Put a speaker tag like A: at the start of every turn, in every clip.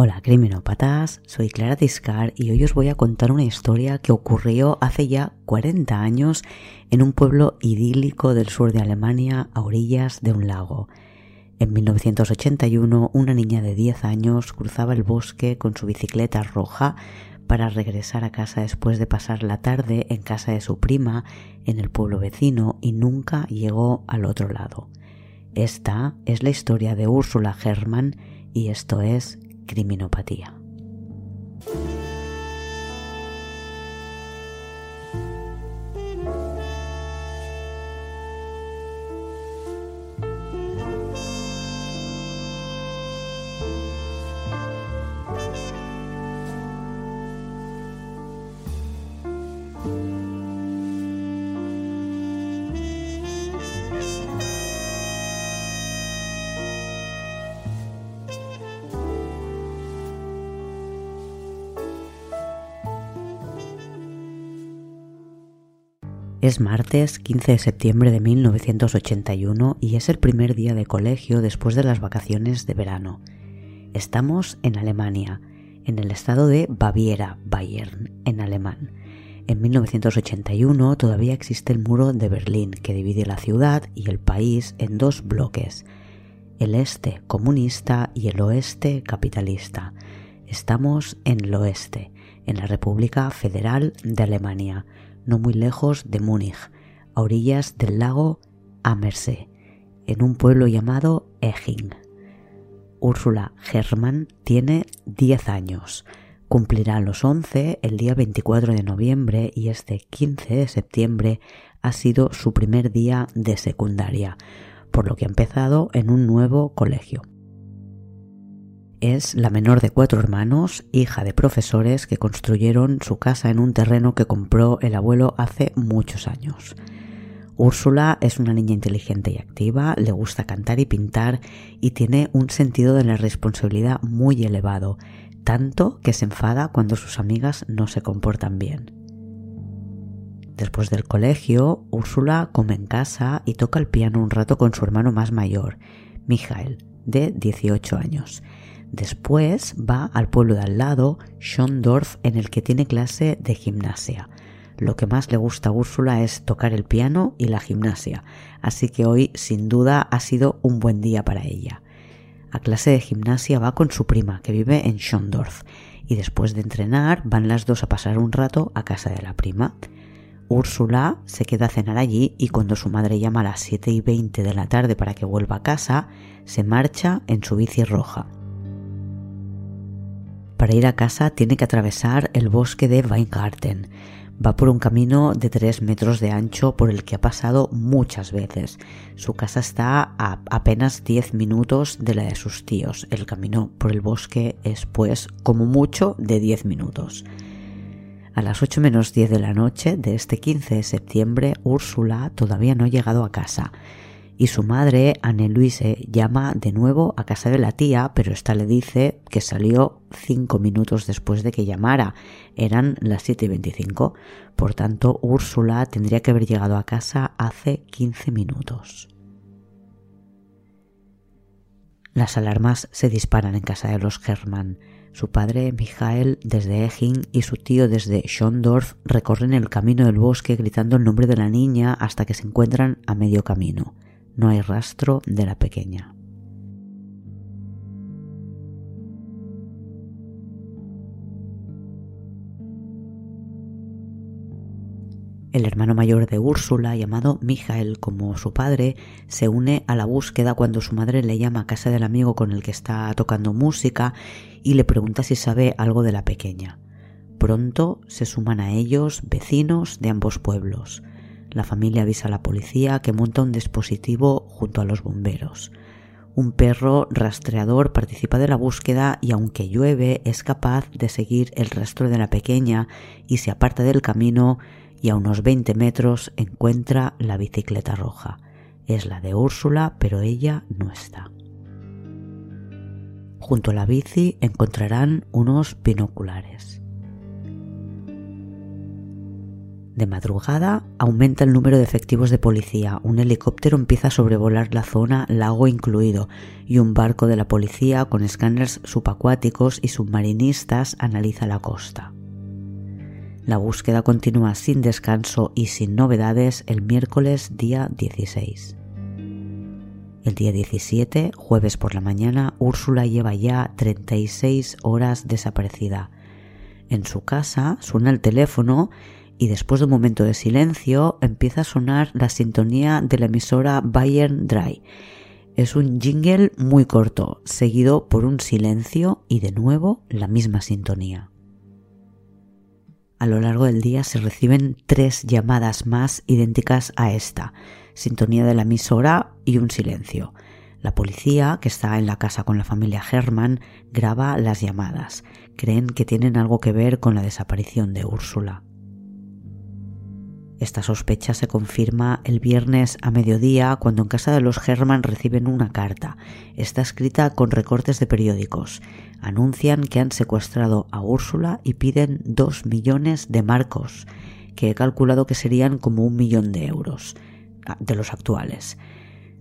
A: Hola criminópatas, soy Clara Tiscar y hoy os voy a contar una historia que ocurrió hace ya 40 años en un pueblo idílico del sur de Alemania a orillas de un lago. En 1981 una niña de 10 años cruzaba el bosque con su bicicleta roja para regresar a casa después de pasar la tarde en casa de su prima en el pueblo vecino y nunca llegó al otro lado. Esta es la historia de Úrsula Hermann y esto es criminopatía. Es martes 15 de septiembre de 1981 y es el primer día de colegio después de las vacaciones de verano. Estamos en Alemania, en el estado de Baviera, Bayern, en alemán. En 1981 todavía existe el muro de Berlín que divide la ciudad y el país en dos bloques, el este comunista y el oeste capitalista. Estamos en el oeste, en la República Federal de Alemania no muy lejos de Múnich, a orillas del lago Ammersee, en un pueblo llamado Eching. Úrsula Hermann tiene 10 años. Cumplirá los 11 el día 24 de noviembre y este 15 de septiembre ha sido su primer día de secundaria, por lo que ha empezado en un nuevo colegio. Es la menor de cuatro hermanos, hija de profesores que construyeron su casa en un terreno que compró el abuelo hace muchos años. Úrsula es una niña inteligente y activa, le gusta cantar y pintar y tiene un sentido de la responsabilidad muy elevado, tanto que se enfada cuando sus amigas no se comportan bien. Después del colegio, Úrsula come en casa y toca el piano un rato con su hermano más mayor, Michael, de 18 años, Después va al pueblo de al lado, Schondorf, en el que tiene clase de gimnasia. Lo que más le gusta a Úrsula es tocar el piano y la gimnasia, así que hoy sin duda ha sido un buen día para ella. A clase de gimnasia va con su prima, que vive en Schondorf, y después de entrenar van las dos a pasar un rato a casa de la prima. Úrsula se queda a cenar allí y cuando su madre llama a las 7 y 20 de la tarde para que vuelva a casa, se marcha en su bici roja. Para ir a casa tiene que atravesar el bosque de Weingarten. Va por un camino de 3 metros de ancho por el que ha pasado muchas veces. Su casa está a apenas 10 minutos de la de sus tíos. El camino por el bosque es pues como mucho de 10 minutos. A las 8 menos 10 de la noche de este 15 de septiembre, Úrsula todavía no ha llegado a casa y su madre, Anne Louise, llama de nuevo a casa de la tía, pero esta le dice que salió cinco minutos después de que llamara. Eran las 7 y 25. Por tanto, Úrsula tendría que haber llegado a casa hace 15 minutos. Las alarmas se disparan en casa de los Hermann. Su padre, Michael, desde Eching y su tío desde Schondorf recorren el camino del bosque gritando el nombre de la niña hasta que se encuentran a medio camino no hay rastro de la pequeña. El hermano mayor de Úrsula, llamado Michael como su padre, se une a la búsqueda cuando su madre le llama a casa del amigo con el que está tocando música y le pregunta si sabe algo de la pequeña. Pronto se suman a ellos vecinos de ambos pueblos. La familia avisa a la policía que monta un dispositivo junto a los bomberos. Un perro rastreador participa de la búsqueda y aunque llueve es capaz de seguir el rastro de la pequeña y se aparta del camino y a unos 20 metros encuentra la bicicleta roja. Es la de Úrsula, pero ella no está. Junto a la bici encontrarán unos binoculares. De madrugada aumenta el número de efectivos de policía, un helicóptero empieza a sobrevolar la zona, lago incluido, y un barco de la policía con escáneres subacuáticos y submarinistas analiza la costa. La búsqueda continúa sin descanso y sin novedades el miércoles día 16. El día 17, jueves por la mañana, Úrsula lleva ya 36 horas desaparecida. En su casa suena el teléfono y después de un momento de silencio empieza a sonar la sintonía de la emisora Bayern Dry. Es un jingle muy corto, seguido por un silencio y de nuevo la misma sintonía. A lo largo del día se reciben tres llamadas más idénticas a esta, sintonía de la emisora y un silencio. La policía, que está en la casa con la familia Herman, graba las llamadas. Creen que tienen algo que ver con la desaparición de Úrsula. Esta sospecha se confirma el viernes a mediodía cuando en casa de los Herman reciben una carta. Está escrita con recortes de periódicos. Anuncian que han secuestrado a Úrsula y piden dos millones de marcos, que he calculado que serían como un millón de euros ah, de los actuales.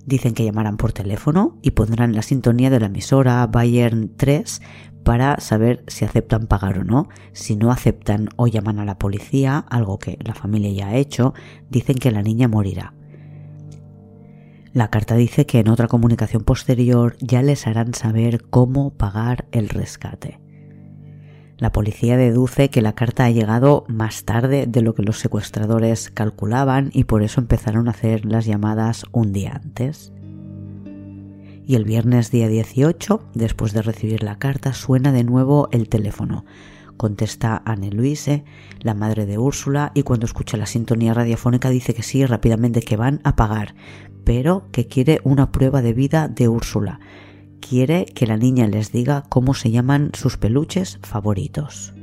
A: Dicen que llamarán por teléfono y pondrán la sintonía de la emisora Bayern 3 para saber si aceptan pagar o no. Si no aceptan o llaman a la policía, algo que la familia ya ha hecho, dicen que la niña morirá. La carta dice que en otra comunicación posterior ya les harán saber cómo pagar el rescate. La policía deduce que la carta ha llegado más tarde de lo que los secuestradores calculaban y por eso empezaron a hacer las llamadas un día antes y el viernes día 18, después de recibir la carta, suena de nuevo el teléfono. Contesta Anne Luise, la madre de Úrsula, y cuando escucha la sintonía radiofónica dice que sí, rápidamente que van a pagar, pero que quiere una prueba de vida de Úrsula. Quiere que la niña les diga cómo se llaman sus peluches favoritos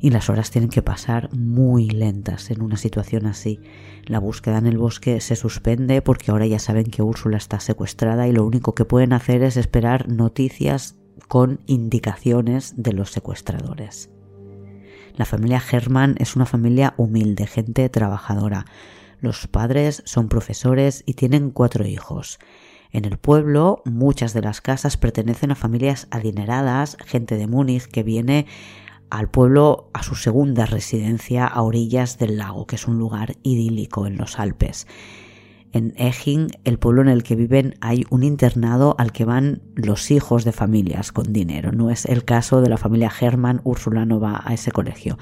A: y las horas tienen que pasar muy lentas en una situación así. La búsqueda en el bosque se suspende porque ahora ya saben que Úrsula está secuestrada y lo único que pueden hacer es esperar noticias con indicaciones de los secuestradores. La familia Herman es una familia humilde, gente trabajadora. Los padres son profesores y tienen cuatro hijos. En el pueblo muchas de las casas pertenecen a familias adineradas, gente de Múnich que viene al pueblo a su segunda residencia a orillas del lago, que es un lugar idílico en los Alpes. En Eching, el pueblo en el que viven, hay un internado al que van los hijos de familias con dinero. No es el caso de la familia Hermann, Úrsula no va a ese colegio.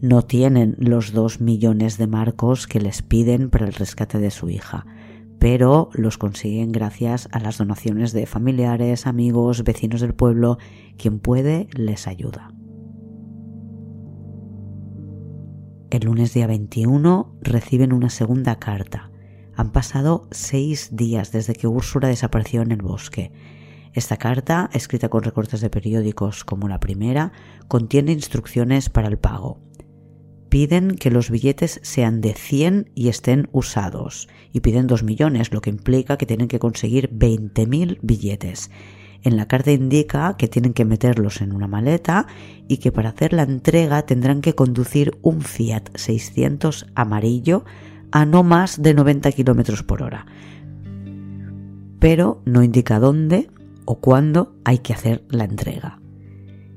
A: No tienen los dos millones de marcos que les piden para el rescate de su hija, pero los consiguen gracias a las donaciones de familiares, amigos, vecinos del pueblo. Quien puede les ayuda. El lunes día 21 reciben una segunda carta. Han pasado seis días desde que Úrsula desapareció en el bosque. Esta carta, escrita con recortes de periódicos como la primera, contiene instrucciones para el pago. Piden que los billetes sean de 100 y estén usados, y piden 2 millones, lo que implica que tienen que conseguir 20.000 billetes. En la carta indica que tienen que meterlos en una maleta y que para hacer la entrega tendrán que conducir un Fiat 600 amarillo a no más de 90 km por hora. Pero no indica dónde o cuándo hay que hacer la entrega.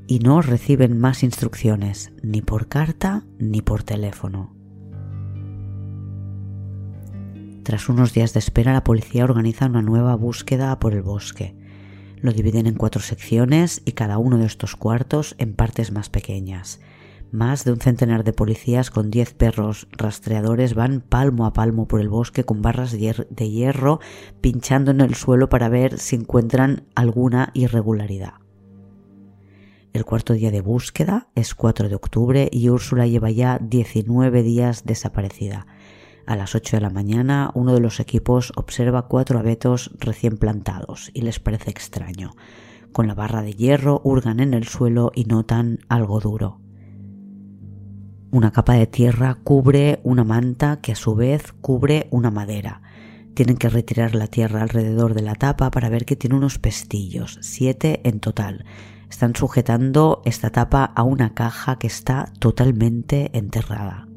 A: Y no reciben más instrucciones, ni por carta ni por teléfono. Tras unos días de espera, la policía organiza una nueva búsqueda por el bosque. Lo dividen en cuatro secciones y cada uno de estos cuartos en partes más pequeñas. Más de un centenar de policías con diez perros rastreadores van palmo a palmo por el bosque con barras de hierro pinchando en el suelo para ver si encuentran alguna irregularidad. El cuarto día de búsqueda es 4 de octubre y Úrsula lleva ya 19 días desaparecida. A las 8 de la mañana, uno de los equipos observa cuatro abetos recién plantados y les parece extraño. Con la barra de hierro hurgan en el suelo y notan algo duro. Una capa de tierra cubre una manta que a su vez cubre una madera. Tienen que retirar la tierra alrededor de la tapa para ver que tiene unos pestillos, siete en total. Están sujetando esta tapa a una caja que está totalmente enterrada.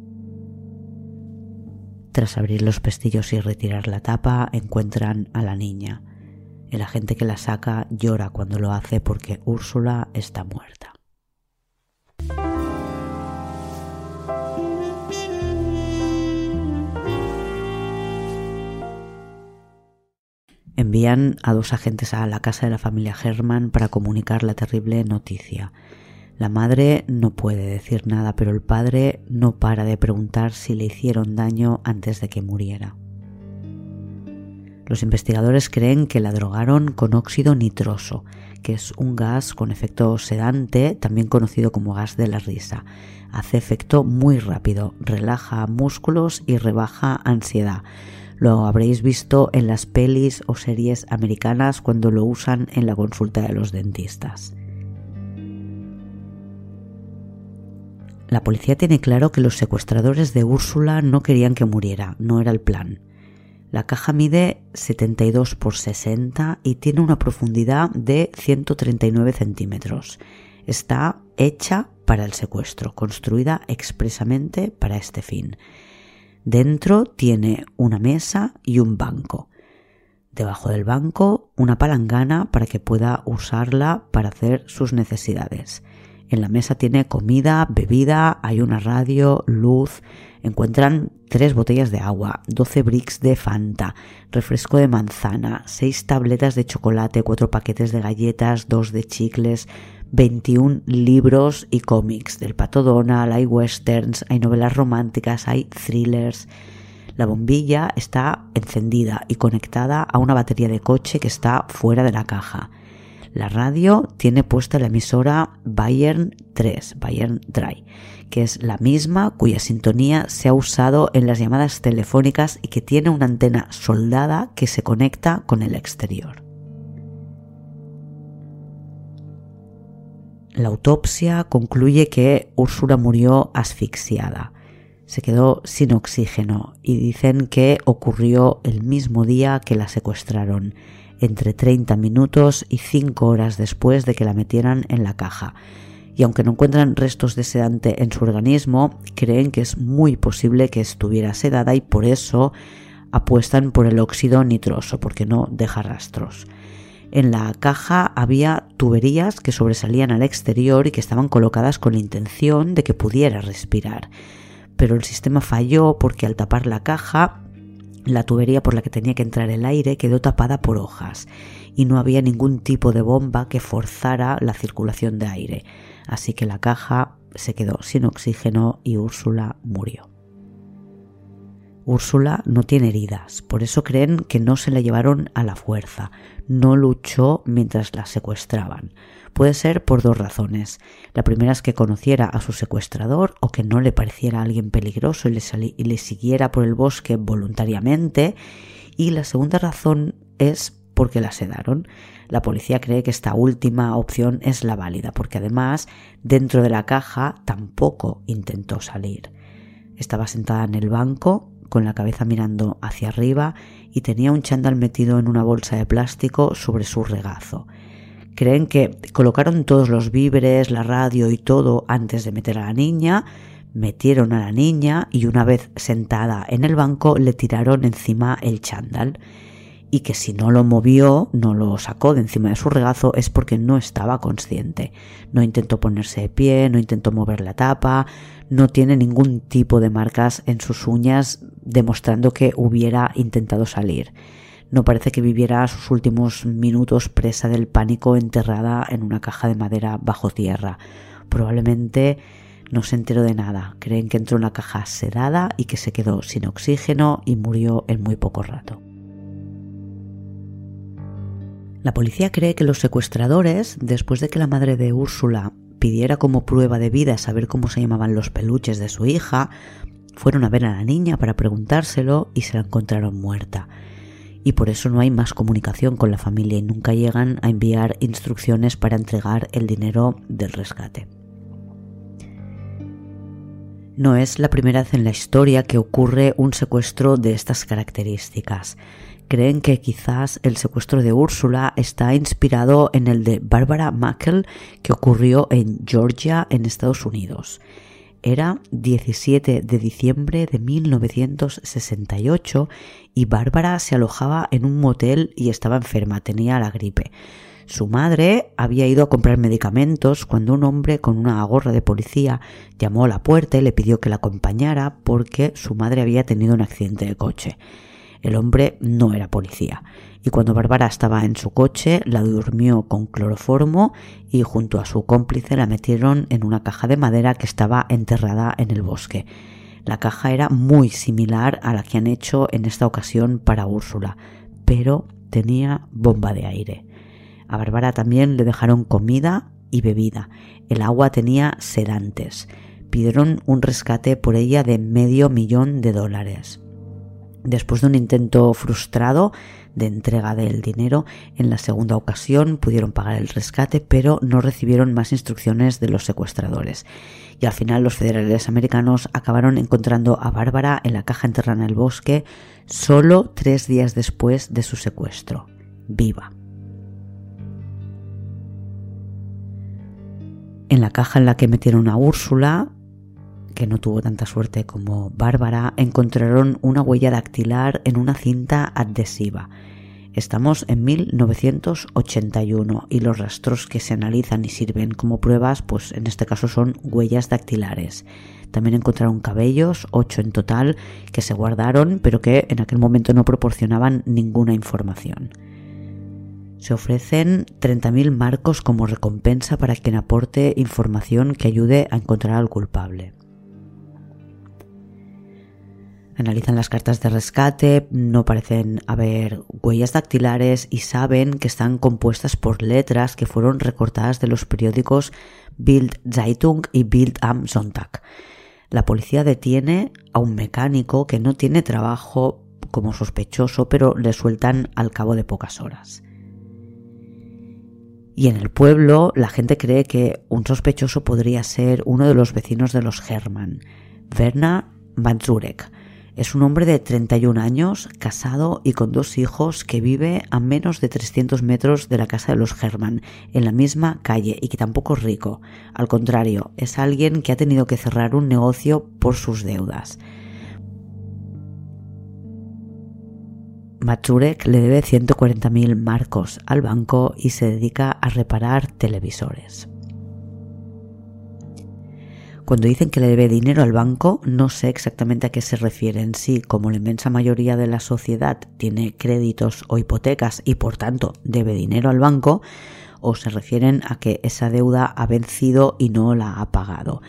A: Tras abrir los pestillos y retirar la tapa, encuentran a la niña. El agente que la saca llora cuando lo hace porque Úrsula está muerta. Envían a dos agentes a la casa de la familia Herman para comunicar la terrible noticia. La madre no puede decir nada, pero el padre no para de preguntar si le hicieron daño antes de que muriera. Los investigadores creen que la drogaron con óxido nitroso, que es un gas con efecto sedante, también conocido como gas de la risa. Hace efecto muy rápido, relaja músculos y rebaja ansiedad. Lo habréis visto en las pelis o series americanas cuando lo usan en la consulta de los dentistas. La policía tiene claro que los secuestradores de Úrsula no querían que muriera, no era el plan. La caja mide 72 por 60 y tiene una profundidad de 139 centímetros. Está hecha para el secuestro, construida expresamente para este fin. Dentro tiene una mesa y un banco. Debajo del banco una palangana para que pueda usarla para hacer sus necesidades. En la mesa tiene comida, bebida, hay una radio, luz. Encuentran tres botellas de agua, 12 bricks de Fanta, refresco de manzana, seis tabletas de chocolate, cuatro paquetes de galletas, dos de chicles, 21 libros y cómics. Del Pato Donald, hay westerns, hay novelas románticas, hay thrillers. La bombilla está encendida y conectada a una batería de coche que está fuera de la caja. La radio tiene puesta la emisora Bayern 3, Bayern Dry, que es la misma cuya sintonía se ha usado en las llamadas telefónicas y que tiene una antena soldada que se conecta con el exterior. La autopsia concluye que Úrsula murió asfixiada. Se quedó sin oxígeno y dicen que ocurrió el mismo día que la secuestraron, entre 30 minutos y 5 horas después de que la metieran en la caja. Y aunque no encuentran restos de sedante en su organismo, creen que es muy posible que estuviera sedada y por eso apuestan por el óxido nitroso, porque no deja rastros. En la caja había tuberías que sobresalían al exterior y que estaban colocadas con la intención de que pudiera respirar. Pero el sistema falló porque al tapar la caja la tubería por la que tenía que entrar el aire quedó tapada por hojas y no había ningún tipo de bomba que forzara la circulación de aire, así que la caja se quedó sin oxígeno y Úrsula murió. Úrsula no tiene heridas, por eso creen que no se la llevaron a la fuerza, no luchó mientras la secuestraban. Puede ser por dos razones. La primera es que conociera a su secuestrador o que no le pareciera alguien peligroso y le, y le siguiera por el bosque voluntariamente. Y la segunda razón es porque la sedaron. La policía cree que esta última opción es la válida, porque además dentro de la caja tampoco intentó salir. Estaba sentada en el banco, con la cabeza mirando hacia arriba y tenía un chándal metido en una bolsa de plástico sobre su regazo. Creen que colocaron todos los víveres, la radio y todo antes de meter a la niña, metieron a la niña y una vez sentada en el banco le tiraron encima el chándal y que si no lo movió, no lo sacó de encima de su regazo es porque no estaba consciente. No intentó ponerse de pie, no intentó mover la tapa, no tiene ningún tipo de marcas en sus uñas demostrando que hubiera intentado salir. No parece que viviera sus últimos minutos presa del pánico enterrada en una caja de madera bajo tierra. Probablemente no se enteró de nada. Creen que entró en una caja sedada y que se quedó sin oxígeno y murió en muy poco rato. La policía cree que los secuestradores, después de que la madre de Úrsula pidiera como prueba de vida saber cómo se llamaban los peluches de su hija, fueron a ver a la niña para preguntárselo y se la encontraron muerta. Y por eso no hay más comunicación con la familia y nunca llegan a enviar instrucciones para entregar el dinero del rescate. No es la primera vez en la historia que ocurre un secuestro de estas características. Creen que quizás el secuestro de Úrsula está inspirado en el de Barbara Mackel que ocurrió en Georgia, en Estados Unidos. Era 17 de diciembre de 1968 y Bárbara se alojaba en un motel y estaba enferma, tenía la gripe. Su madre había ido a comprar medicamentos cuando un hombre con una gorra de policía llamó a la puerta y le pidió que la acompañara porque su madre había tenido un accidente de coche. El hombre no era policía y cuando Bárbara estaba en su coche la durmió con cloroformo y junto a su cómplice la metieron en una caja de madera que estaba enterrada en el bosque. La caja era muy similar a la que han hecho en esta ocasión para Úrsula, pero tenía bomba de aire. A Bárbara también le dejaron comida y bebida. El agua tenía sedantes. Pidieron un rescate por ella de medio millón de dólares. Después de un intento frustrado de entrega del dinero, en la segunda ocasión pudieron pagar el rescate, pero no recibieron más instrucciones de los secuestradores. Y al final los federales americanos acabaron encontrando a Bárbara en la caja enterrada en el bosque solo tres días después de su secuestro, viva. En la caja en la que metieron a Úrsula, que no tuvo tanta suerte como Bárbara, encontraron una huella dactilar en una cinta adhesiva. Estamos en 1981 y los rastros que se analizan y sirven como pruebas, pues en este caso son huellas dactilares. También encontraron cabellos, ocho en total, que se guardaron, pero que en aquel momento no proporcionaban ninguna información. Se ofrecen 30.000 marcos como recompensa para quien aporte información que ayude a encontrar al culpable. Analizan las cartas de rescate, no parecen haber huellas dactilares y saben que están compuestas por letras que fueron recortadas de los periódicos Bild Zeitung y Bild am Sonntag. La policía detiene a un mecánico que no tiene trabajo como sospechoso, pero le sueltan al cabo de pocas horas. Y en el pueblo la gente cree que un sospechoso podría ser uno de los vecinos de los Hermann, Werner Mazurek. Es un hombre de 31 años, casado y con dos hijos que vive a menos de 300 metros de la casa de los Hermann, en la misma calle y que tampoco es rico. Al contrario, es alguien que ha tenido que cerrar un negocio por sus deudas. Machurek le debe 140.000 marcos al banco y se dedica a reparar televisores. Cuando dicen que le debe dinero al banco, no sé exactamente a qué se refieren. Si, como la inmensa mayoría de la sociedad tiene créditos o hipotecas y por tanto debe dinero al banco, o se refieren a que esa deuda ha vencido y no la ha pagado.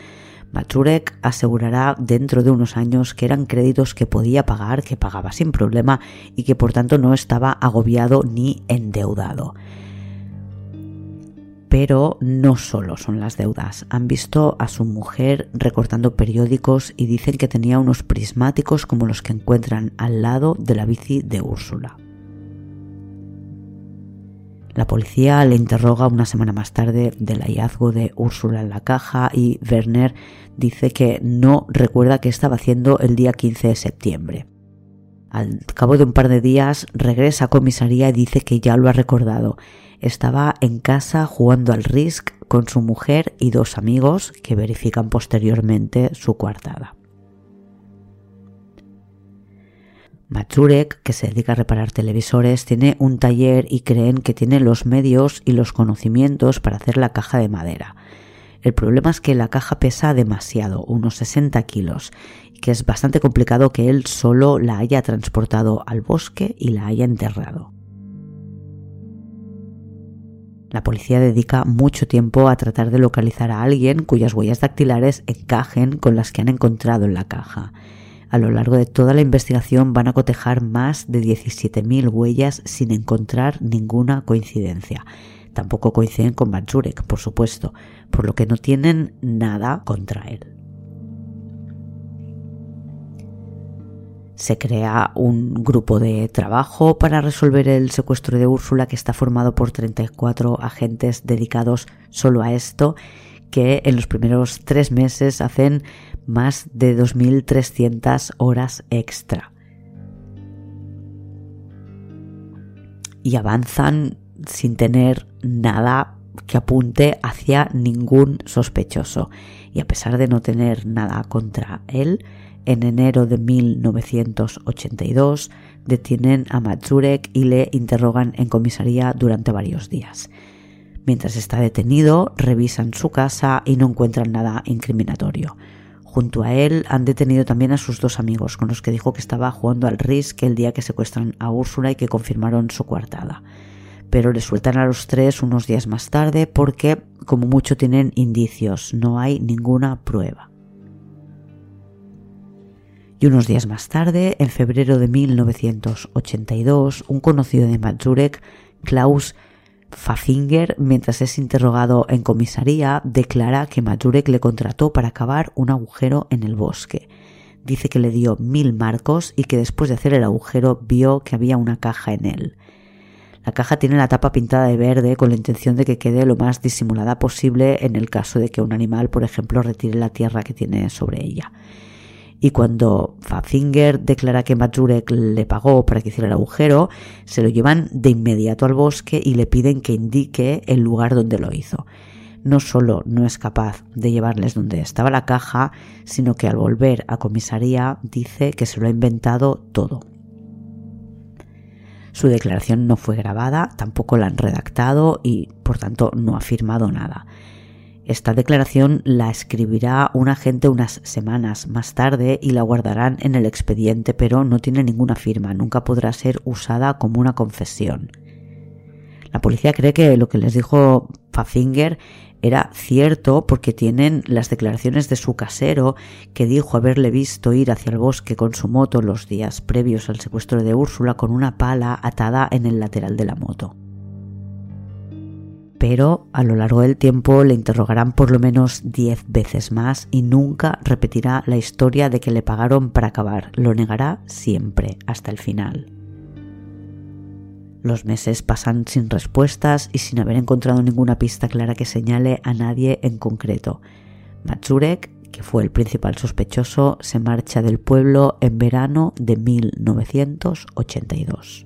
A: Machurek asegurará dentro de unos años que eran créditos que podía pagar, que pagaba sin problema y que por tanto no estaba agobiado ni endeudado. Pero no solo son las deudas. Han visto a su mujer recortando periódicos y dicen que tenía unos prismáticos como los que encuentran al lado de la bici de Úrsula. La policía le interroga una semana más tarde del hallazgo de Úrsula en la caja y Werner dice que no recuerda qué estaba haciendo el día 15 de septiembre. Al cabo de un par de días regresa a comisaría y dice que ya lo ha recordado. Estaba en casa jugando al Risk con su mujer y dos amigos que verifican posteriormente su coartada. Matsurek, que se dedica a reparar televisores, tiene un taller y creen que tiene los medios y los conocimientos para hacer la caja de madera. El problema es que la caja pesa demasiado, unos 60 kilos, y que es bastante complicado que él solo la haya transportado al bosque y la haya enterrado. La policía dedica mucho tiempo a tratar de localizar a alguien cuyas huellas dactilares encajen con las que han encontrado en la caja. A lo largo de toda la investigación van a cotejar más de 17.000 huellas sin encontrar ninguna coincidencia. Tampoco coinciden con Manchurek, por supuesto, por lo que no tienen nada contra él. Se crea un grupo de trabajo para resolver el secuestro de Úrsula que está formado por 34 agentes dedicados solo a esto que en los primeros tres meses hacen más de 2.300 horas extra. y avanzan sin tener nada que apunte hacia ningún sospechoso. Y a pesar de no tener nada contra él, en enero de 1982 detienen a Matsurek y le interrogan en comisaría durante varios días. Mientras está detenido, revisan su casa y no encuentran nada incriminatorio. Junto a él han detenido también a sus dos amigos, con los que dijo que estaba jugando al Risk el día que secuestran a Úrsula y que confirmaron su coartada. Pero le sueltan a los tres unos días más tarde porque, como mucho, tienen indicios, no hay ninguna prueba. Y unos días más tarde, en febrero de 1982, un conocido de Mazurek, Klaus Fafinger, mientras es interrogado en comisaría, declara que Mazurek le contrató para cavar un agujero en el bosque. Dice que le dio mil marcos y que después de hacer el agujero vio que había una caja en él. La caja tiene la tapa pintada de verde con la intención de que quede lo más disimulada posible en el caso de que un animal, por ejemplo, retire la tierra que tiene sobre ella y cuando Fafinger declara que Mazurek le pagó para que hiciera el agujero, se lo llevan de inmediato al bosque y le piden que indique el lugar donde lo hizo. No solo no es capaz de llevarles donde estaba la caja, sino que al volver a comisaría dice que se lo ha inventado todo. Su declaración no fue grabada, tampoco la han redactado y por tanto no ha firmado nada. Esta declaración la escribirá un agente unas semanas más tarde y la guardarán en el expediente, pero no tiene ninguna firma, nunca podrá ser usada como una confesión. La policía cree que lo que les dijo Fafinger era cierto porque tienen las declaraciones de su casero que dijo haberle visto ir hacia el bosque con su moto los días previos al secuestro de Úrsula con una pala atada en el lateral de la moto pero a lo largo del tiempo le interrogarán por lo menos diez veces más y nunca repetirá la historia de que le pagaron para acabar. Lo negará siempre, hasta el final. Los meses pasan sin respuestas y sin haber encontrado ninguna pista clara que señale a nadie en concreto. Matsurek, que fue el principal sospechoso, se marcha del pueblo en verano de 1982.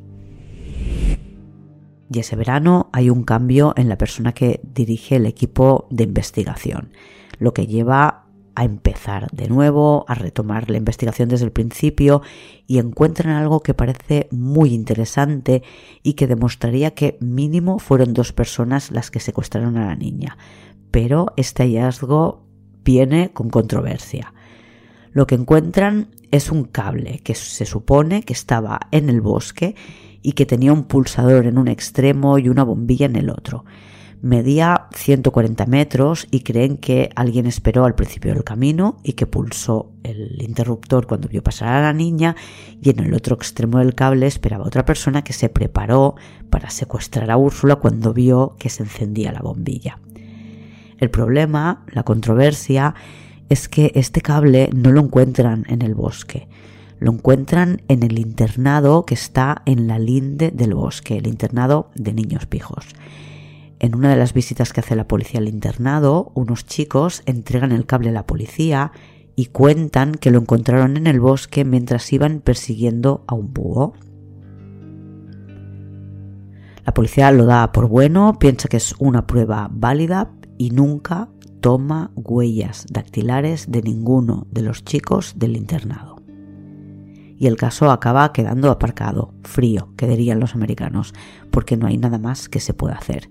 A: Y ese verano hay un cambio en la persona que dirige el equipo de investigación, lo que lleva a empezar de nuevo, a retomar la investigación desde el principio y encuentran algo que parece muy interesante y que demostraría que mínimo fueron dos personas las que secuestraron a la niña. Pero este hallazgo viene con controversia. Lo que encuentran es un cable que se supone que estaba en el bosque y que tenía un pulsador en un extremo y una bombilla en el otro. Medía 140 metros y creen que alguien esperó al principio del camino y que pulsó el interruptor cuando vio pasar a la niña y en el otro extremo del cable esperaba otra persona que se preparó para secuestrar a Úrsula cuando vio que se encendía la bombilla. El problema, la controversia, es que este cable no lo encuentran en el bosque lo encuentran en el internado que está en la linde del bosque, el internado de niños pijos. En una de las visitas que hace la policía al internado, unos chicos entregan el cable a la policía y cuentan que lo encontraron en el bosque mientras iban persiguiendo a un búho. La policía lo da por bueno, piensa que es una prueba válida y nunca toma huellas dactilares de ninguno de los chicos del internado y el caso acaba quedando aparcado, frío, que dirían los americanos, porque no hay nada más que se pueda hacer.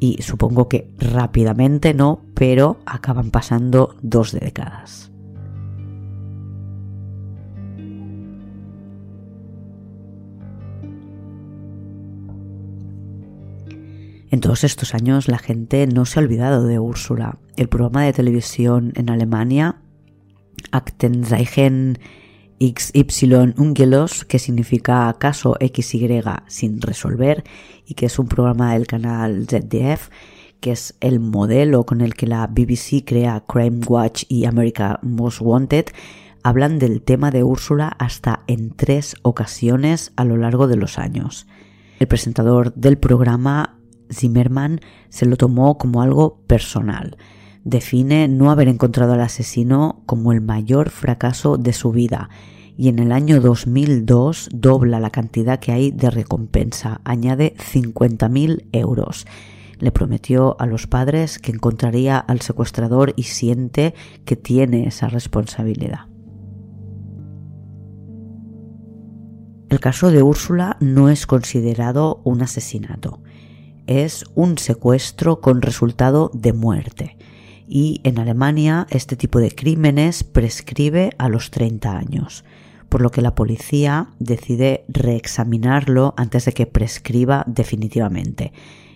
A: Y supongo que rápidamente no, pero acaban pasando dos décadas. En todos estos años la gente no se ha olvidado de Úrsula. El programa de televisión en Alemania, Aktenzeichen XY Ungelos, que significa caso XY sin resolver y que es un programa del canal ZDF, que es el modelo con el que la BBC crea Crime Watch y America Most Wanted, hablan del tema de Úrsula hasta en tres ocasiones a lo largo de los años. El presentador del programa, Zimmerman, se lo tomó como algo personal. Define no haber encontrado al asesino como el mayor fracaso de su vida y en el año 2002 dobla la cantidad que hay de recompensa, añade 50.000 euros. Le prometió a los padres que encontraría al secuestrador y siente que tiene esa responsabilidad. El caso de Úrsula no es considerado un asesinato, es un secuestro con resultado de muerte y en Alemania este tipo de crímenes prescribe a los 30 años por lo que la policía decide reexaminarlo antes de que prescriba definitivamente.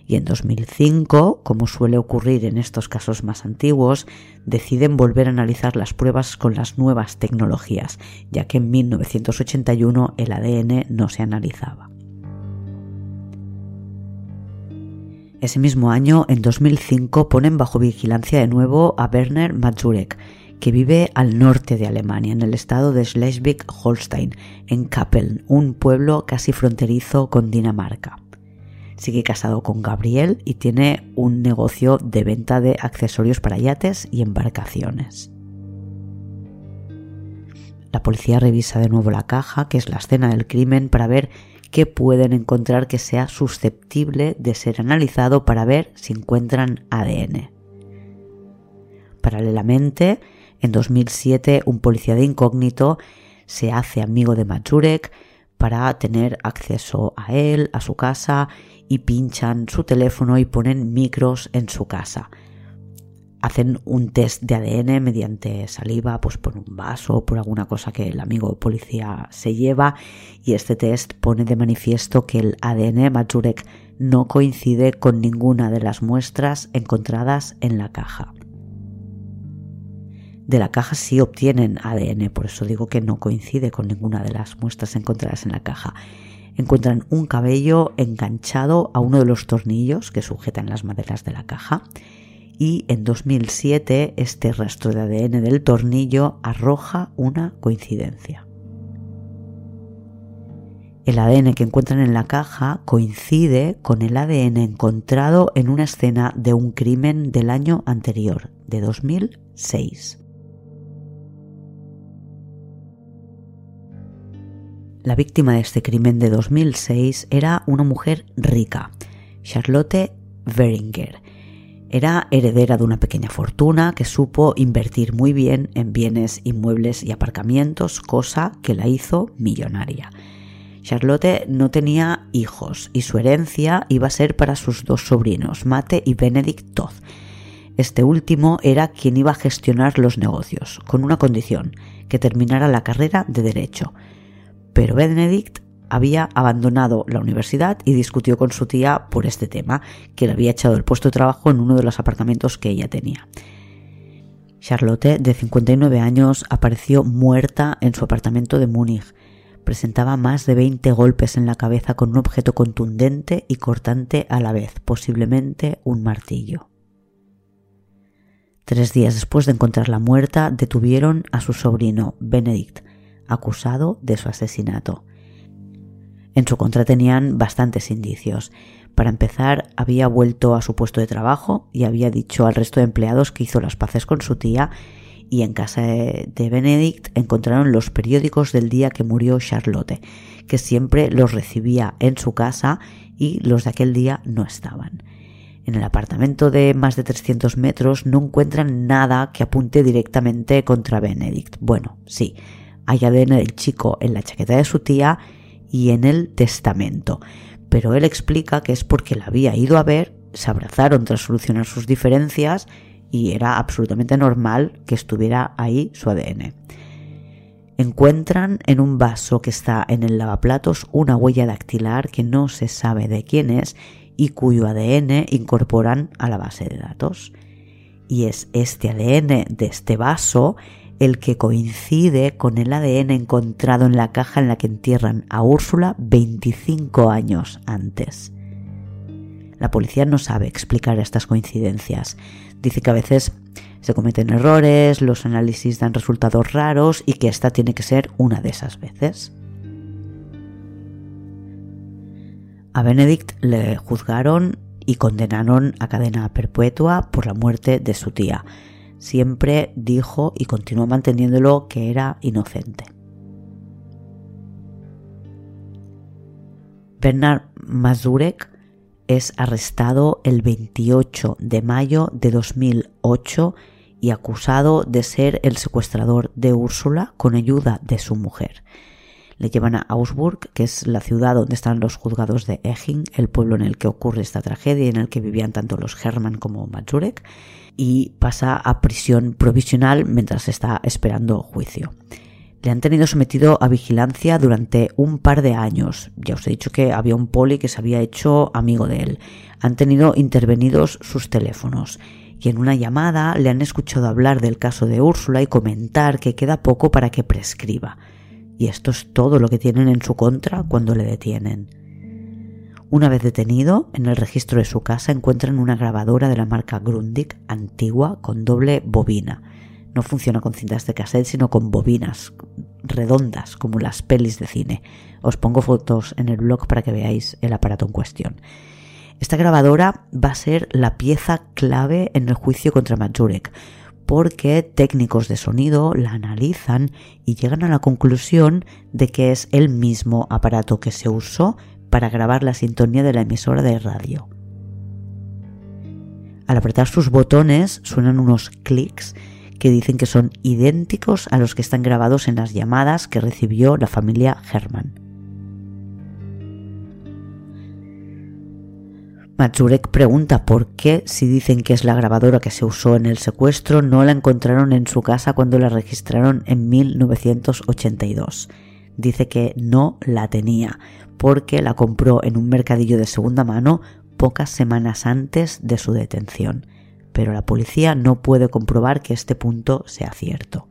A: Y en 2005, como suele ocurrir en estos casos más antiguos, deciden volver a analizar las pruebas con las nuevas tecnologías, ya que en 1981 el ADN no se analizaba. Ese mismo año, en 2005, ponen bajo vigilancia de nuevo a Werner Mazurek, que vive al norte de Alemania, en el estado de Schleswig-Holstein, en Kappeln, un pueblo casi fronterizo con Dinamarca. Sigue casado con Gabriel y tiene un negocio de venta de accesorios para yates y embarcaciones. La policía revisa de nuevo la caja, que es la escena del crimen, para ver qué pueden encontrar que sea susceptible de ser analizado para ver si encuentran ADN. Paralelamente, en 2007, un policía de incógnito se hace amigo de Majurek para tener acceso a él, a su casa, y pinchan su teléfono y ponen micros en su casa. Hacen un test de ADN mediante saliva, pues por un vaso o por alguna cosa que el amigo policía se lleva, y este test pone de manifiesto que el ADN Majurek no coincide con ninguna de las muestras encontradas en la caja de la caja sí obtienen ADN, por eso digo que no coincide con ninguna de las muestras encontradas en la caja. Encuentran un cabello enganchado a uno de los tornillos que sujetan las maderas de la caja y en 2007 este rastro de ADN del tornillo arroja una coincidencia. El ADN que encuentran en la caja coincide con el ADN encontrado en una escena de un crimen del año anterior, de 2006. La víctima de este crimen de 2006 era una mujer rica, Charlotte Weringer. Era heredera de una pequeña fortuna que supo invertir muy bien en bienes inmuebles y aparcamientos, cosa que la hizo millonaria. Charlotte no tenía hijos y su herencia iba a ser para sus dos sobrinos, Mate y Benedict Todd. Este último era quien iba a gestionar los negocios, con una condición, que terminara la carrera de derecho pero Benedict había abandonado la universidad y discutió con su tía por este tema, que le había echado el puesto de trabajo en uno de los apartamentos que ella tenía. Charlotte, de 59 años, apareció muerta en su apartamento de Múnich. Presentaba más de 20 golpes en la cabeza con un objeto contundente y cortante a la vez, posiblemente un martillo. Tres días después de encontrarla muerta, detuvieron a su sobrino, Benedict, acusado de su asesinato. En su contra tenían bastantes indicios. Para empezar, había vuelto a su puesto de trabajo y había dicho al resto de empleados que hizo las paces con su tía y en casa de Benedict encontraron los periódicos del día que murió Charlotte, que siempre los recibía en su casa y los de aquel día no estaban. En el apartamento de más de 300 metros no encuentran nada que apunte directamente contra Benedict. Bueno, sí, hay ADN del chico en la chaqueta de su tía y en el testamento, pero él explica que es porque la había ido a ver, se abrazaron tras solucionar sus diferencias y era absolutamente normal que estuviera ahí su ADN. Encuentran en un vaso que está en el lavaplatos una huella dactilar que no se sabe de quién es y cuyo ADN incorporan a la base de datos. Y es este ADN de este vaso el que coincide con el ADN encontrado en la caja en la que entierran a Úrsula 25 años antes. La policía no sabe explicar estas coincidencias. Dice que a veces se cometen errores, los análisis dan resultados raros y que esta tiene que ser una de esas veces. A Benedict le juzgaron y condenaron a cadena perpetua por la muerte de su tía siempre dijo y continuó manteniéndolo que era inocente. Bernard Mazurek es arrestado el 28 de mayo de 2008 y acusado de ser el secuestrador de Úrsula con ayuda de su mujer. Le llevan a Augsburg, que es la ciudad donde están los juzgados de Eching, el pueblo en el que ocurre esta tragedia y en el que vivían tanto los Hermann como Mazurek, y pasa a prisión provisional mientras está esperando juicio. Le han tenido sometido a vigilancia durante un par de años. Ya os he dicho que había un poli que se había hecho amigo de él. Han tenido intervenidos sus teléfonos. Y en una llamada le han escuchado hablar del caso de Úrsula y comentar que queda poco para que prescriba. Y esto es todo lo que tienen en su contra cuando le detienen. Una vez detenido, en el registro de su casa encuentran una grabadora de la marca Grundig antigua con doble bobina no funciona con cintas de cassette, sino con bobinas redondas, como las pelis de cine. Os pongo fotos en el blog para que veáis el aparato en cuestión. Esta grabadora va a ser la pieza clave en el juicio contra Majurek, porque técnicos de sonido la analizan y llegan a la conclusión de que es el mismo aparato que se usó para grabar la sintonía de la emisora de radio. Al apretar sus botones suenan unos clics que dicen que son idénticos a los que están grabados en las llamadas que recibió la familia Herman. Matsurek pregunta por qué, si dicen que es la grabadora que se usó en el secuestro, no la encontraron en su casa cuando la registraron en 1982. Dice que no la tenía, porque la compró en un mercadillo de segunda mano pocas semanas antes de su detención pero la policía no puede comprobar que este punto sea cierto.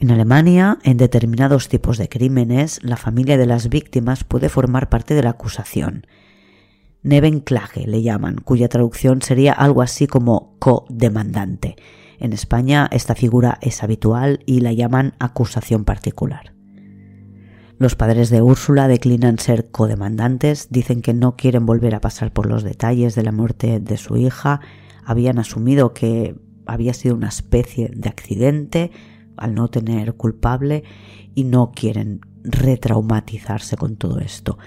A: En Alemania, en determinados tipos de crímenes, la familia de las víctimas puede formar parte de la acusación. Nebenklage le llaman, cuya traducción sería algo así como co-demandante. En España esta figura es habitual y la llaman acusación particular. Los padres de Úrsula declinan ser codemandantes, dicen que no quieren volver a pasar por los detalles de la muerte de su hija, habían asumido que había sido una especie de accidente al no tener culpable y no quieren retraumatizarse con todo esto.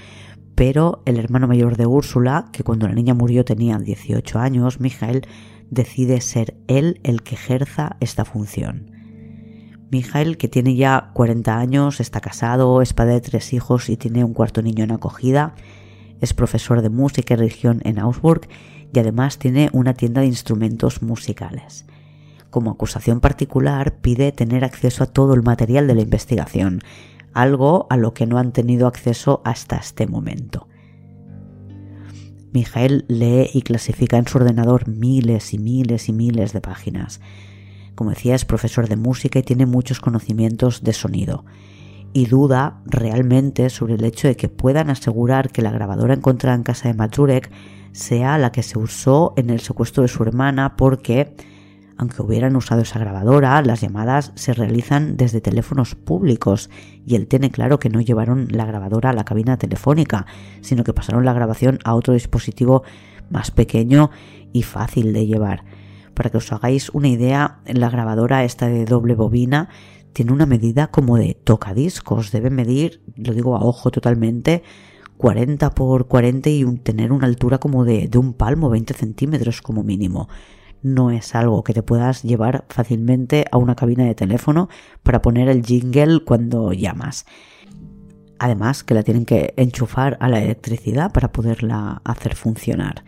A: Pero el hermano mayor de Úrsula, que cuando la niña murió tenía 18 años, Mijael, decide ser él el que ejerza esta función. Mijael, que tiene ya 40 años, está casado, es padre de tres hijos y tiene un cuarto niño en acogida, es profesor de música y religión en Augsburg y además tiene una tienda de instrumentos musicales. Como acusación particular pide tener acceso a todo el material de la investigación, algo a lo que no han tenido acceso hasta este momento. Mijael lee y clasifica en su ordenador miles y miles y miles de páginas como decía, es profesor de música y tiene muchos conocimientos de sonido. Y duda realmente sobre el hecho de que puedan asegurar que la grabadora encontrada en casa de Majurek sea la que se usó en el secuestro de su hermana porque, aunque hubieran usado esa grabadora, las llamadas se realizan desde teléfonos públicos y él tiene claro que no llevaron la grabadora a la cabina telefónica, sino que pasaron la grabación a otro dispositivo más pequeño y fácil de llevar. Para que os hagáis una idea, la grabadora esta de doble bobina tiene una medida como de tocadiscos. Debe medir, lo digo a ojo totalmente, 40 por 40 y tener una altura como de, de un palmo, 20 centímetros como mínimo. No es algo que te puedas llevar fácilmente a una cabina de teléfono para poner el jingle cuando llamas. Además que la tienen que enchufar a la electricidad para poderla hacer funcionar.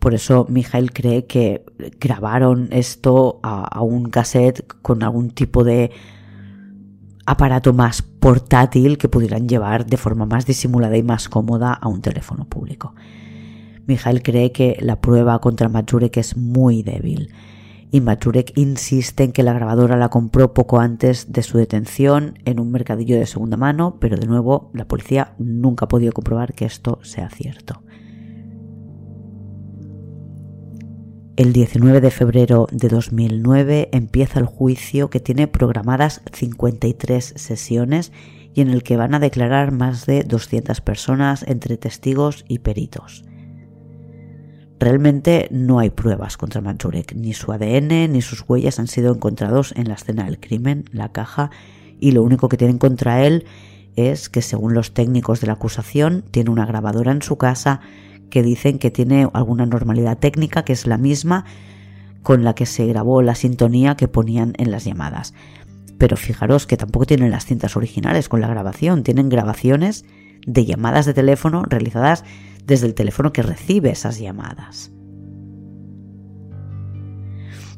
A: Por eso Mijael cree que grabaron esto a, un cassette con algún tipo de aparato más portátil que pudieran llevar de forma más disimulada y más cómoda a un teléfono público. Mijael cree que la prueba contra Majurek es muy débil y Majurek insiste en que la grabadora la compró poco antes de su detención en un mercadillo de segunda mano, pero de nuevo la policía nunca ha podido comprobar que esto sea cierto. El 19 de febrero de 2009 empieza el juicio que tiene programadas 53 sesiones y en el que van a declarar más de 200 personas entre testigos y peritos. Realmente no hay pruebas contra Manchurek, ni su ADN ni sus huellas han sido encontrados en la escena del crimen, la caja, y lo único que tienen contra él es que según los técnicos de la acusación tiene una grabadora en su casa que dicen que tiene alguna normalidad técnica que es la misma con la que se grabó la sintonía que ponían en las llamadas. Pero fijaros que tampoco tienen las cintas originales con la grabación, tienen grabaciones de llamadas de teléfono realizadas desde el teléfono que recibe esas llamadas.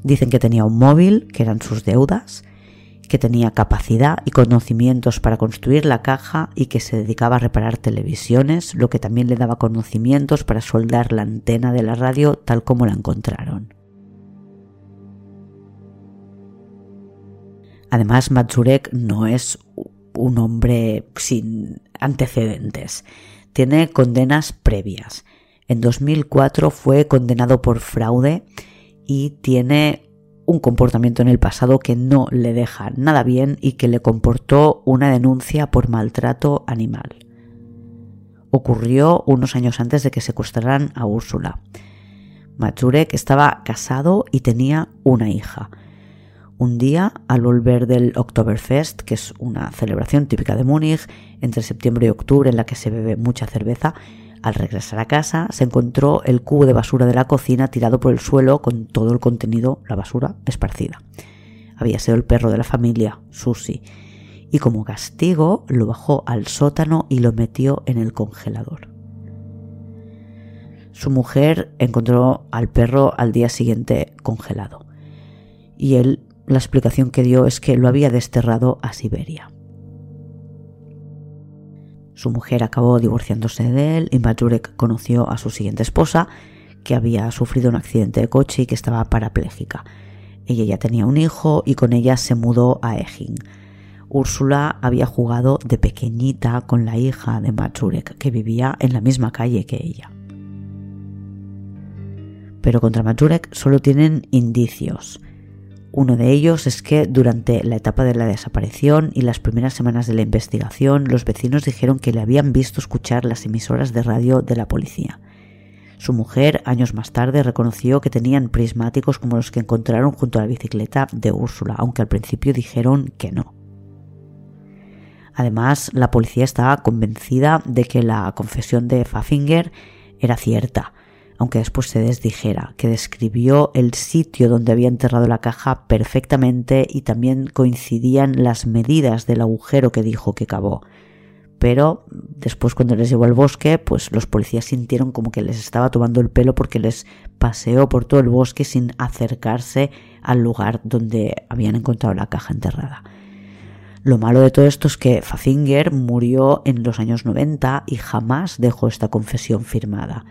A: Dicen que tenía un móvil, que eran sus deudas, que tenía capacidad y conocimientos para construir la caja y que se dedicaba a reparar televisiones, lo que también le daba conocimientos para soldar la antena de la radio tal como la encontraron. Además, Matsurek no es un hombre sin antecedentes. Tiene condenas previas. En 2004 fue condenado por fraude y tiene un comportamiento en el pasado que no le deja nada bien y que le comportó una denuncia por maltrato animal. Ocurrió unos años antes de que secuestraran a Úrsula. Matsurek estaba casado y tenía una hija. Un día, al volver del Oktoberfest, que es una celebración típica de Múnich, entre septiembre y octubre en la que se bebe mucha cerveza, al regresar a casa se encontró el cubo de basura de la cocina tirado por el suelo con todo el contenido, la basura, esparcida. Había sido el perro de la familia, Susie, y como castigo lo bajó al sótano y lo metió en el congelador. Su mujer encontró al perro al día siguiente congelado y él la explicación que dio es que lo había desterrado a Siberia. Su mujer acabó divorciándose de él y Majurek conoció a su siguiente esposa, que había sufrido un accidente de coche y que estaba parapléjica. Ella ya tenía un hijo y con ella se mudó a Egin. Úrsula había jugado de pequeñita con la hija de Majurek, que vivía en la misma calle que ella. Pero contra Majurek solo tienen indicios. Uno de ellos es que durante la etapa de la desaparición y las primeras semanas de la investigación, los vecinos dijeron que le habían visto escuchar las emisoras de radio de la policía. Su mujer, años más tarde, reconoció que tenían prismáticos como los que encontraron junto a la bicicleta de Úrsula, aunque al principio dijeron que no. Además, la policía estaba convencida de que la confesión de Fafinger era cierta, aunque después se desdijera, que describió el sitio donde había enterrado la caja perfectamente y también coincidían las medidas del agujero que dijo que cavó. Pero después cuando les llevó al bosque, pues los policías sintieron como que les estaba tomando el pelo porque les paseó por todo el bosque sin acercarse al lugar donde habían encontrado la caja enterrada. Lo malo de todo esto es que Fafinger murió en los años 90 y jamás dejó esta confesión firmada.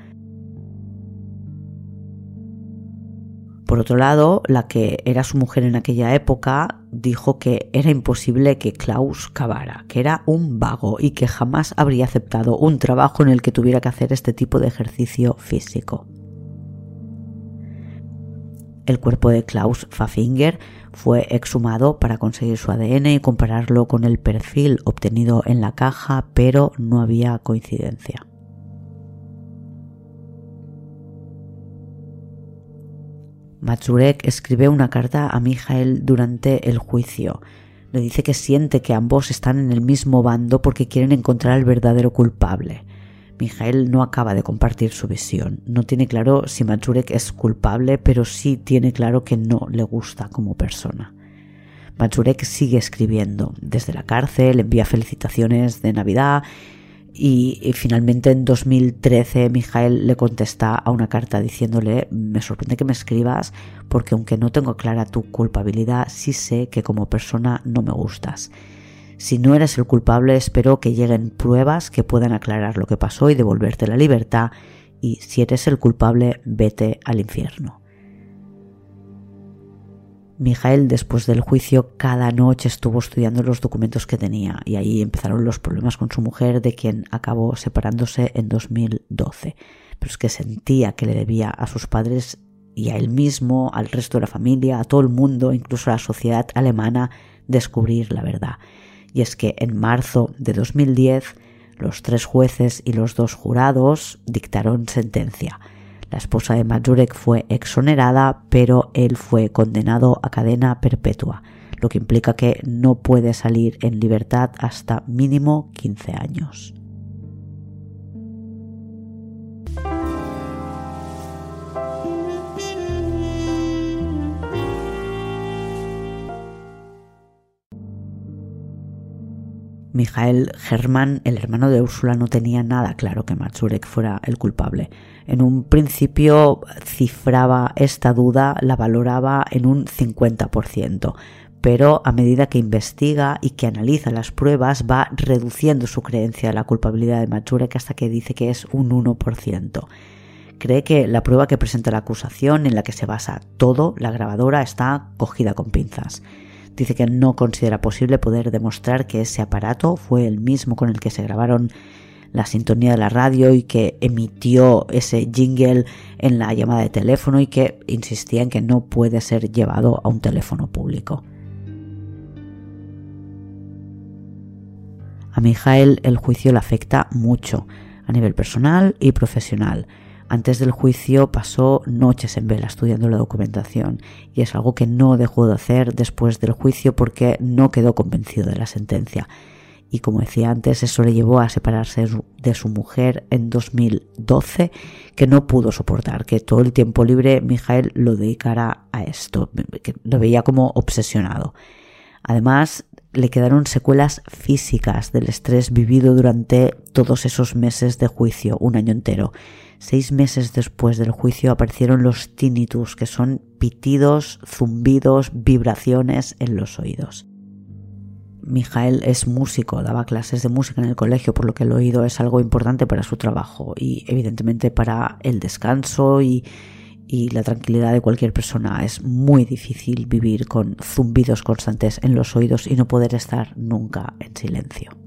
A: Por otro lado, la que era su mujer en aquella época dijo que era imposible que Klaus cavara, que era un vago y que jamás habría aceptado un trabajo en el que tuviera que hacer este tipo de ejercicio físico. El cuerpo de Klaus Fafinger fue exhumado para conseguir su ADN y compararlo con el perfil obtenido en la caja, pero no había coincidencia. Matsurek escribe una carta a Mijael durante el juicio. Le dice que siente que ambos están en el mismo bando porque quieren encontrar al verdadero culpable. Mijael no acaba de compartir su visión. No tiene claro si Matsurek es culpable, pero sí tiene claro que no le gusta como persona. Matsurek sigue escribiendo. Desde la cárcel envía felicitaciones de Navidad y, finalmente en 2013 Mijael le contesta a una carta diciéndole me sorprende que me escribas porque aunque no tengo clara tu culpabilidad sí sé que como persona no me gustas. Si no eres el culpable espero que lleguen pruebas que puedan aclarar lo que pasó y devolverte la libertad y si eres el culpable vete al infierno. Mijael, después del juicio, cada noche estuvo estudiando los documentos que tenía y ahí empezaron los problemas con su mujer, de quien acabó separándose en 2012. Pero es que sentía que le debía a sus padres y a él mismo, al resto de la familia, a todo el mundo, incluso a la sociedad alemana, descubrir la verdad. Y es que en marzo de 2010, los tres jueces y los dos jurados dictaron sentencia. La esposa de Majurek fue exonerada, pero él fue condenado a cadena perpetua. lo que implica que no puede salir en libertad hasta mínimo 15 años. Mijael Germán, el hermano de Úrsula, no tenía nada claro que Matsurek fuera el culpable. En un principio cifraba esta duda, la valoraba en un 50%, pero a medida que investiga y que analiza las pruebas va reduciendo su creencia de la culpabilidad de Matsurek hasta que dice que es un 1%. Cree que la prueba que presenta la acusación, en la que se basa todo, la grabadora, está cogida con pinzas dice que no considera posible poder demostrar que ese aparato fue el mismo con el que se grabaron la sintonía de la radio y que emitió ese jingle en la llamada de teléfono y que insistía en que no puede ser llevado a un teléfono público. A Mijael el juicio le afecta mucho, a nivel personal y profesional. Antes del juicio pasó noches en vela estudiando la documentación y es algo que no dejó de hacer después del juicio porque no quedó convencido de la sentencia. Y como decía antes, eso le llevó a separarse de su mujer en 2012, que no pudo soportar, que todo el tiempo libre Mijael lo dedicara a esto, lo veía como obsesionado. Además, le quedaron secuelas físicas del estrés vivido durante todos esos meses de juicio, un año entero. Seis meses después del juicio aparecieron los tinnitus, que son pitidos, zumbidos, vibraciones en los oídos. Mijael es músico, daba clases de música en el colegio, por lo que el oído es algo importante para su trabajo y evidentemente para el descanso y, y la tranquilidad de cualquier persona. Es muy difícil vivir con zumbidos constantes en los oídos y no poder estar nunca en silencio.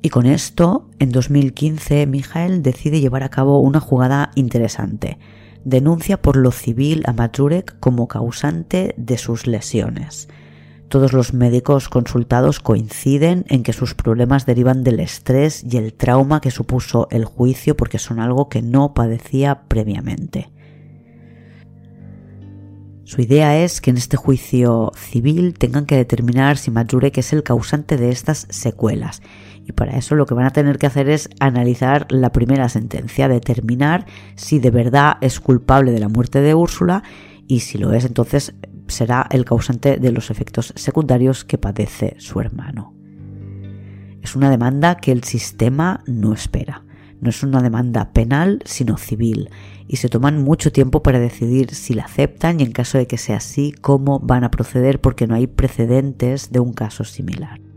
A: Y con esto, en 2015, Mijael decide llevar a cabo una jugada interesante. Denuncia por lo civil a Majurek como causante de sus lesiones. Todos los médicos consultados coinciden en que sus problemas derivan del estrés y el trauma que supuso el juicio porque son algo que no padecía previamente. Su idea es que en este juicio civil tengan que determinar si Majurek es el causante de estas secuelas y para eso lo que van a tener que hacer es analizar la primera sentencia, determinar si de verdad es culpable de la muerte de Úrsula y si lo es, entonces será el causante de los efectos secundarios que padece su hermano. Es una demanda que el sistema no espera. No es una demanda penal, sino civil, y se toman mucho tiempo para decidir si la aceptan y en caso de que sea así, cómo van a proceder porque no hay precedentes de un caso similar.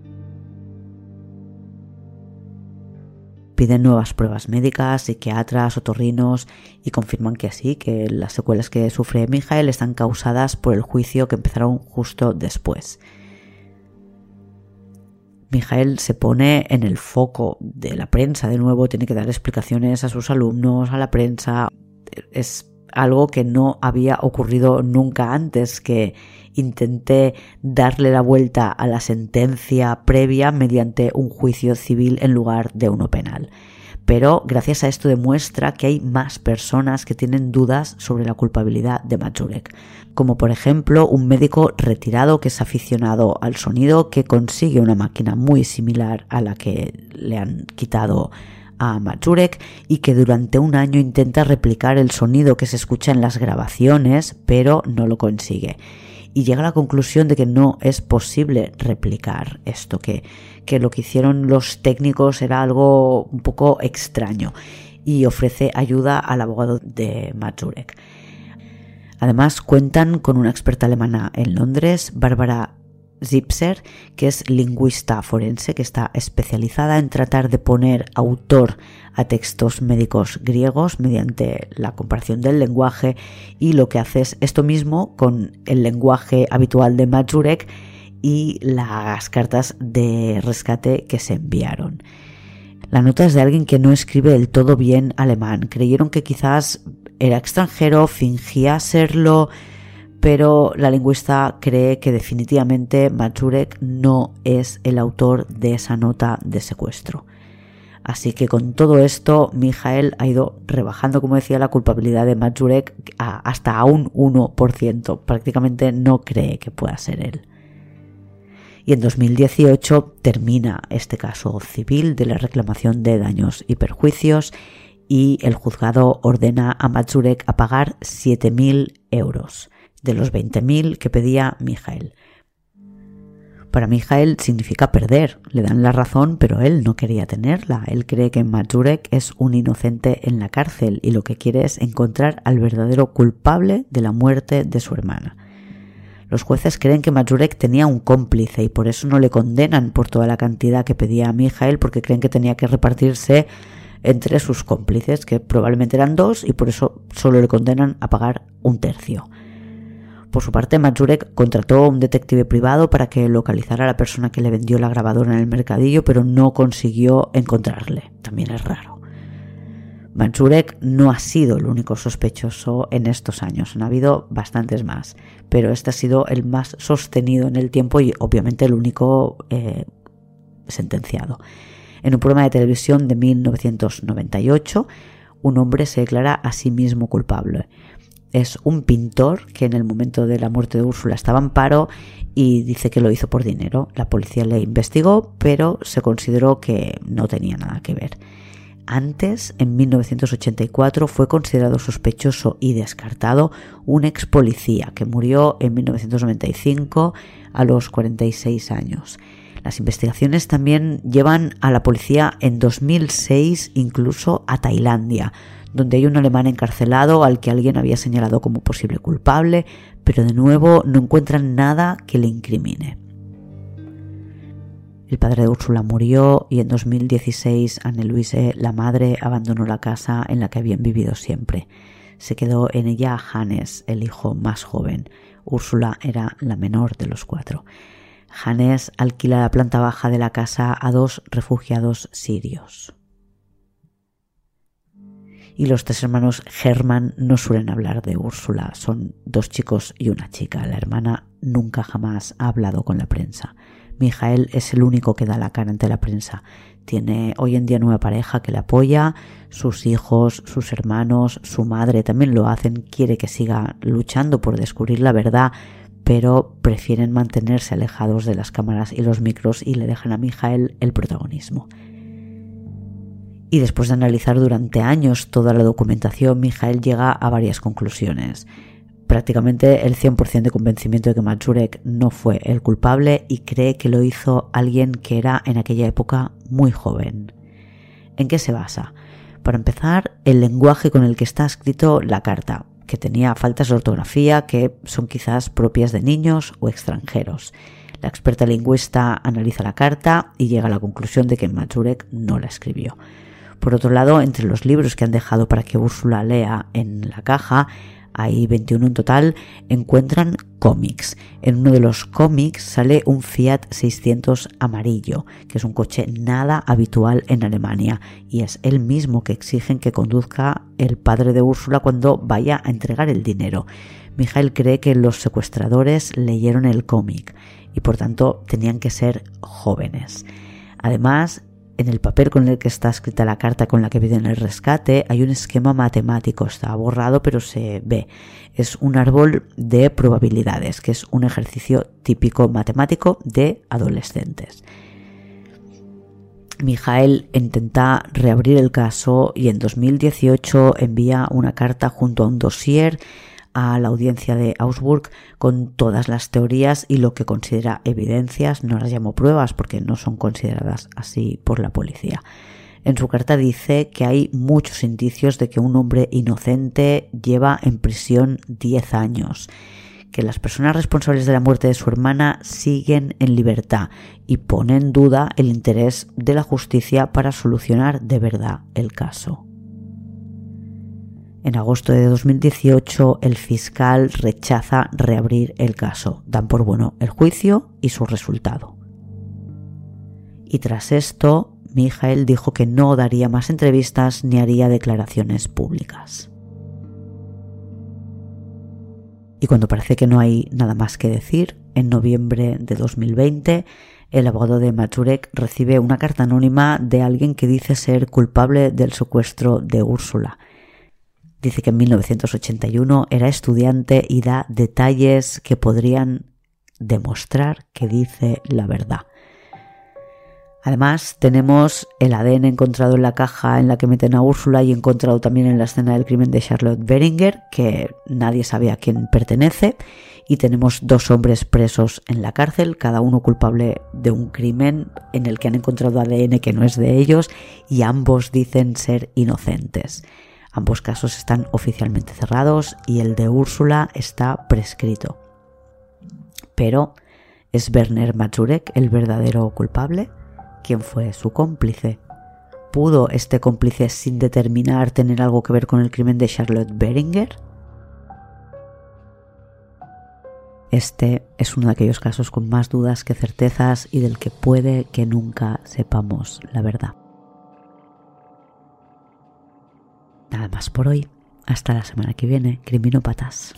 A: Piden nuevas pruebas médicas, psiquiatras, otorrinos y confirman que sí, que las secuelas que sufre Mijael están causadas por el juicio que empezaron justo después. Mijael se pone en el foco de la prensa de nuevo, tiene que dar explicaciones a sus alumnos, a la prensa. Es algo que no había ocurrido nunca antes, que intenté darle la vuelta a la sentencia previa mediante un juicio civil en lugar de uno penal. Pero gracias a esto demuestra que hay más personas que tienen dudas sobre la culpabilidad de Majurek, como por ejemplo un médico retirado que es aficionado al sonido que consigue una máquina muy similar a la que le han quitado a y que durante un año intenta replicar el sonido que se escucha en las grabaciones, pero no lo consigue y llega a la conclusión de que no es posible replicar esto, que, que lo que hicieron los técnicos era algo un poco extraño y ofrece ayuda al abogado de Majurek. Además cuentan con una experta alemana en Londres, Bárbara Zipser, que es lingüista forense, que está especializada en tratar de poner autor a textos médicos griegos mediante la comparación del lenguaje y lo que hace es esto mismo con el lenguaje habitual de Majurek y las cartas de rescate que se enviaron. La nota es de alguien que no escribe del todo bien alemán. Creyeron que quizás era extranjero, fingía serlo, pero la lingüista cree que definitivamente Majurek no es el autor de esa nota de secuestro. Así que con todo esto, Mijael ha ido rebajando, como decía, la culpabilidad de Majurek hasta a un 1%. Prácticamente no cree que pueda ser él. Y en 2018 termina este caso civil de la reclamación de daños y perjuicios y el juzgado ordena a Majurek a pagar 7.000 euros de los 20.000 que pedía Mijael. Para Mijael significa perder, le dan la razón, pero él no quería tenerla. Él cree que Majurek es un inocente en la cárcel y lo que quiere es encontrar al verdadero culpable de la muerte de su hermana. Los jueces creen que Majurek tenía un cómplice y por eso no le condenan por toda la cantidad que pedía a Mijael porque creen que tenía que repartirse entre sus cómplices, que probablemente eran dos, y por eso solo le condenan a pagar un tercio. Por su parte, Majurek contrató a un detective privado para que localizara a la persona que le vendió la grabadora en el mercadillo, pero no consiguió encontrarle. También es raro. Majurek no ha sido el único sospechoso en estos años, han habido bastantes más, pero este ha sido el más sostenido en el tiempo y obviamente el único eh, sentenciado. En un programa de televisión de 1998, un hombre se declara a sí mismo culpable es un pintor que en el momento de la muerte de Úrsula estaba en paro y dice que lo hizo por dinero. La policía le investigó, pero se consideró que no tenía nada que ver. Antes, en 1984, fue considerado sospechoso y descartado un ex policía que murió en 1995 a los 46 años. Las investigaciones también llevan a la policía en 2006 incluso a Tailandia, donde hay un alemán encarcelado al que alguien había señalado como posible culpable, pero de nuevo no encuentran nada que le incrimine. El padre de Úrsula murió y en 2016 Anne Luise, la madre, abandonó la casa en la que habían vivido siempre. Se quedó en ella Hannes, el hijo más joven. Úrsula era la menor de los cuatro. Hannes alquila la planta baja de la casa a dos refugiados sirios y los tres hermanos Herman no suelen hablar de Úrsula, son dos chicos y una chica. La hermana nunca jamás ha hablado con la prensa. Mijael es el único que da la cara ante la prensa. Tiene hoy en día nueva pareja que le apoya, sus hijos, sus hermanos, su madre también lo hacen, quiere que siga luchando por descubrir la verdad, pero prefieren mantenerse alejados de las cámaras y los micros y le dejan a Mijael el protagonismo. Y después de analizar durante años toda la documentación, Mijael llega a varias conclusiones. Prácticamente el 100% de convencimiento de que Majurek no fue el culpable y cree que lo hizo alguien que era en aquella época muy joven. ¿En qué se basa? Para empezar, el lenguaje con el que está escrito la carta, que tenía faltas de ortografía que son quizás propias de niños o extranjeros. La experta lingüista analiza la carta y llega a la conclusión de que Majurek no la escribió. Por otro lado, entre los libros que han dejado para que Úrsula lea en la caja, hay 21 en total, encuentran cómics. En uno de los cómics sale un Fiat 600 amarillo, que es un coche nada habitual en Alemania, y es el mismo que exigen que conduzca el padre de Úrsula cuando vaya a entregar el dinero. Mijael cree que los secuestradores leyeron el cómic y por tanto tenían que ser jóvenes. Además, en el papel con el que está escrita la carta con la que piden el rescate hay un esquema matemático, está borrado pero se ve. Es un árbol de probabilidades, que es un ejercicio típico matemático de adolescentes. Mijael intenta reabrir el caso y en 2018 envía una carta junto a un dossier a la audiencia de Augsburg con todas las teorías y lo que considera evidencias, no las llamo pruebas porque no son consideradas así por la policía. En su carta dice que hay muchos indicios de que un hombre inocente lleva en prisión 10 años, que las personas responsables de la muerte de su hermana siguen en libertad y pone en duda el interés de la justicia para solucionar de verdad el caso. En agosto de 2018 el fiscal rechaza reabrir el caso. Dan por bueno el juicio y su resultado. Y tras esto, Mijael dijo que no daría más entrevistas ni haría declaraciones públicas. Y cuando parece que no hay nada más que decir, en noviembre de 2020, el abogado de Machurek recibe una carta anónima de alguien que dice ser culpable del secuestro de Úrsula. Dice que en 1981 era estudiante y da detalles que podrían demostrar que dice la verdad. Además, tenemos el ADN encontrado en la caja en la que meten a Úrsula y encontrado también en la escena del crimen de Charlotte Beringer, que nadie sabe a quién pertenece. Y tenemos dos hombres presos en la cárcel, cada uno culpable de un crimen en el que han encontrado ADN que no es de ellos y ambos dicen ser inocentes. Ambos casos están oficialmente cerrados y el de Úrsula está prescrito. Pero, ¿es Werner Mazurek el verdadero culpable? quién fue su cómplice. ¿Pudo este cómplice sin determinar tener algo que ver con el crimen de Charlotte Beringer? Este es uno de aquellos casos con más dudas que certezas y del que puede que nunca sepamos la verdad. Nada más por hoy. Hasta la semana que viene, criminópatas.